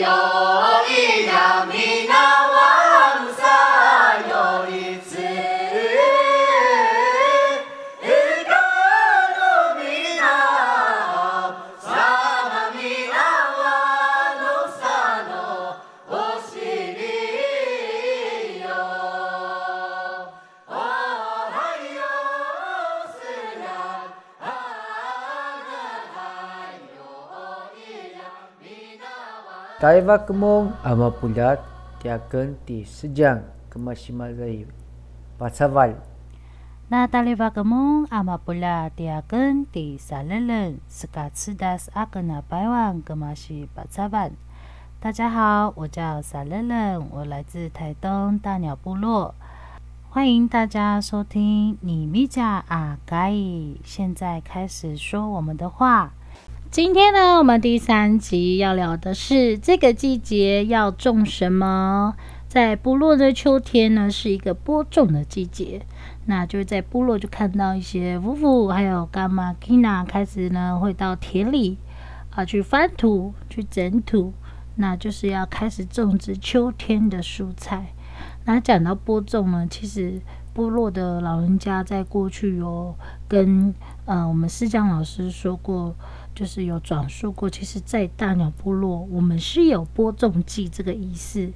有. Taiva kemong ama pulat tiaken ti sejang kemasimalai pasaval. Na taliva kemong ama pula tiaken ti salelen seka cerdas akena baiwan kemasi pasaval。大家好，我叫萨乐乐，我来自台东大鸟部落，欢迎大家收听你咪家阿盖。现在开始说我们的话。今天呢，我们第三集要聊的是这个季节要种什么。在部落的秋天呢，是一个播种的季节。那就是在部落就看到一些夫妇还有干妈 Kina 开始呢，会到田里啊去翻土、去整土，那就是要开始种植秋天的蔬菜。那讲到播种呢，其实部落的老人家在过去有跟呃我们师江老师说过。就是有转述过，其实，在大鸟部落，我们是有播种季这个仪式，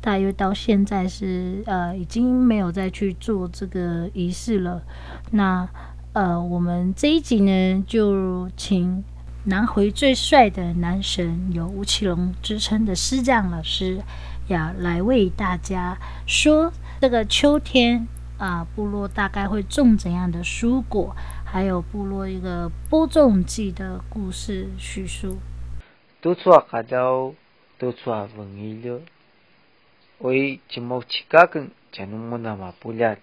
大约到现在是呃，已经没有再去做这个仪式了。那呃，我们这一集呢，就请南回最帅的男神，有吴奇隆之称的师匠老师，要来为大家说这个秋天啊、部落大概会种怎样的蔬果。还有部落一个播种季的故事叙述。多出啊，看到多出啊，文艺了。为怎么去搞跟怎么那么不了？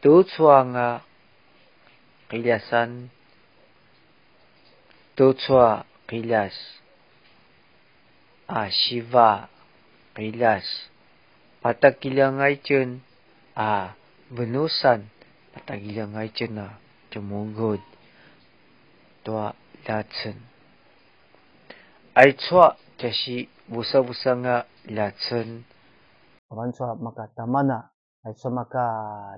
多出啊，给了山，多出啊，给了啊，西瓦，给了，把它给了爱ជន啊，文武山。大家人爱见啦，就莫问多热情。爱错就是无声无声的热情。我们错么个大妈呢？爱错么个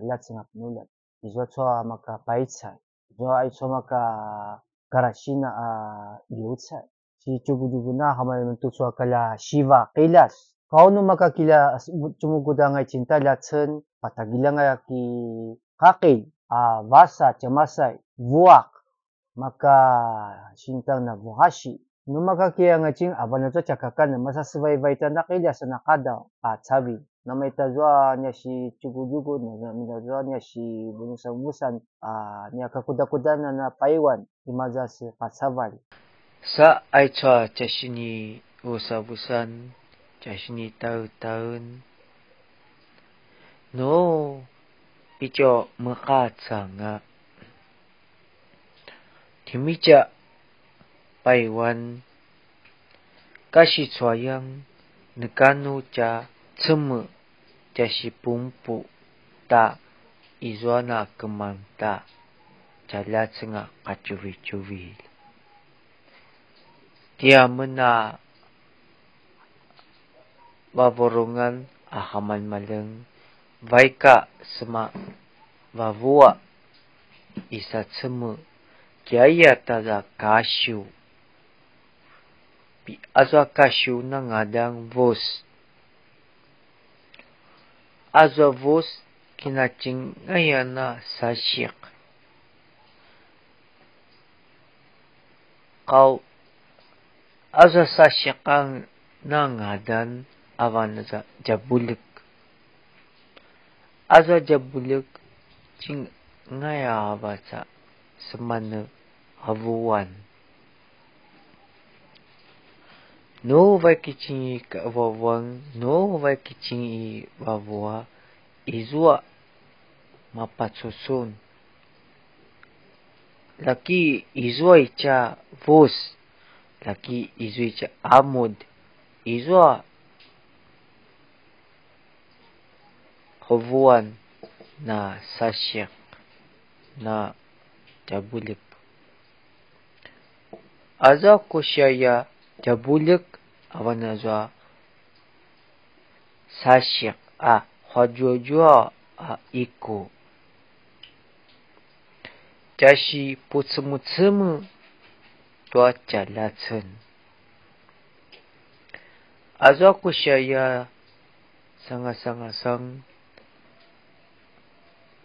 热情的女人？你说错么个白菜？你说爱错么个格拉西呢？啊，油菜。si chubu chubu na hama yun tu suwa kala shiva kailas. Kao nung makakila chumukuda ngay cinta la chen patagila ngay aki kakil, uh, vasa, chamasay, vuak, maka sintang na vuhashi. No makakiya nga ching abana to chakakan masa survive ta na kaya sa nakada a chabi na may tazwa niya si chugujugo na may tazwa niya si bunusan-bunusan a niya kakuda-kuda na na paiwan. Imaza si pasaval sa ay cha chashini usabusan chashini tau-taun no Icho mekat sanga. Di mija Taiwan kasih sayang nekanu cha cemu jadi bumbu tak izuan aku manda jadi cengak kacuwi kacuwi. Dia mana baborongan ahaman maleng Vaika sma vavua isatsumu gyayata da kashu. Pi azwa kashu na ngadang vos. Azwa vos kinaching ngayon na sashik. Kau azwa sashik ang nangadan awan jabulik. Azwa jabuluk ching ngaya baca semana havuan. No vai kichingi ka wawang, no vai kichingi wawua, izua mapatsusun. Laki izua icha vos, laki izua icha amud, izua Овуан на Сашек на Дябулик. Аза кушая Дябулик Аваназа Сашек А Хаджуджуа А Ику. Чаши Пуцмуцму Туа Чалацен. Аза кушая Sangat-sangat-sangat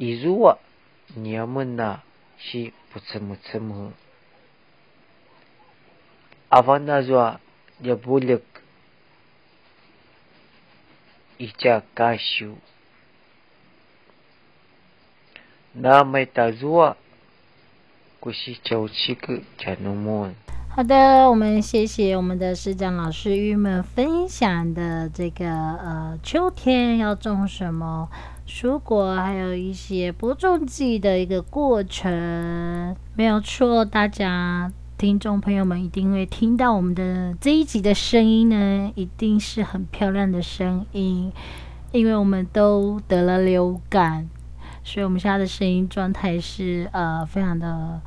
这是不怎么怎么。那开始吹那好慢慢人，开始吹样，你干侬假是不怎么怎么，阿加农药都错啊，不怎么怎么多农药，啥个开始吹样，一如啊，你们那是不怎么怎么，阿凡那说。也不力一家家 好的，我们谢谢我们的师长老师与我们分享的这个呃秋天要种什么蔬果，还有一些播种季的一个过程，没有错，大家。听众朋友们一定会听到我们的这一集的声音呢，一定是很漂亮的声音，因为我们都得了流感，所以我们现在的声音状态是呃非常的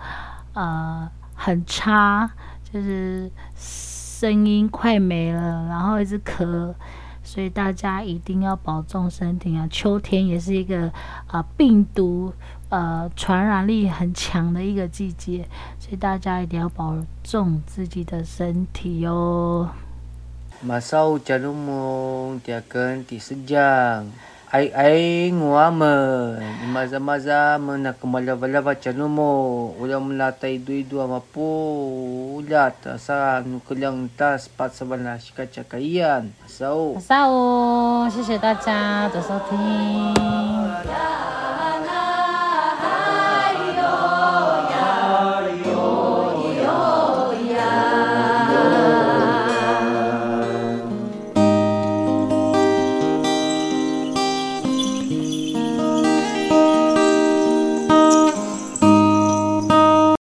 呃很差，就是声音快没了，然后一直咳。所以大家一定要保重身体啊！秋天也是一个啊、呃、病毒呃传染力很强的一个季节，所以大家一定要保重自己的身体 哟。马上加入梦第二个第四章。Ai ai nguamen, maza maza menak malava lava chanumo, ulah melata idu idu amapu, ulah tasa nukulang tas pat sabana shikacha kaian. Asao. Asao，谢谢大家的收听。